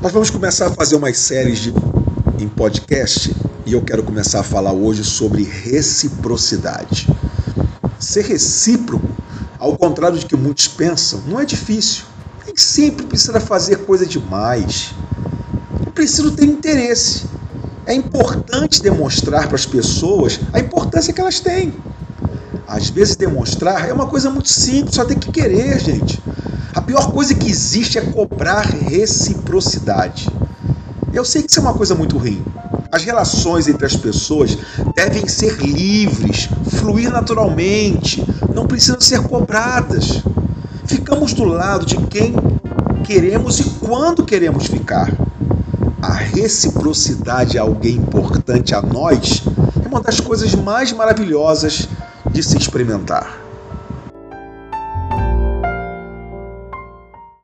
Nós vamos começar a fazer umas séries de, em podcast e eu quero começar a falar hoje sobre reciprocidade. Ser recíproco, ao contrário de que muitos pensam, não é difícil. Nem sempre precisa fazer coisa demais. É preciso ter interesse. É importante demonstrar para as pessoas a importância que elas têm. Às vezes demonstrar é uma coisa muito simples, só tem que querer, gente. A pior coisa que existe é cobrar reciprocidade. Eu sei que isso é uma coisa muito ruim. As relações entre as pessoas devem ser livres, fluir naturalmente, não precisam ser cobradas. Ficamos do lado de quem queremos e quando queremos ficar. A reciprocidade a alguém importante a nós é uma das coisas mais maravilhosas de se experimentar.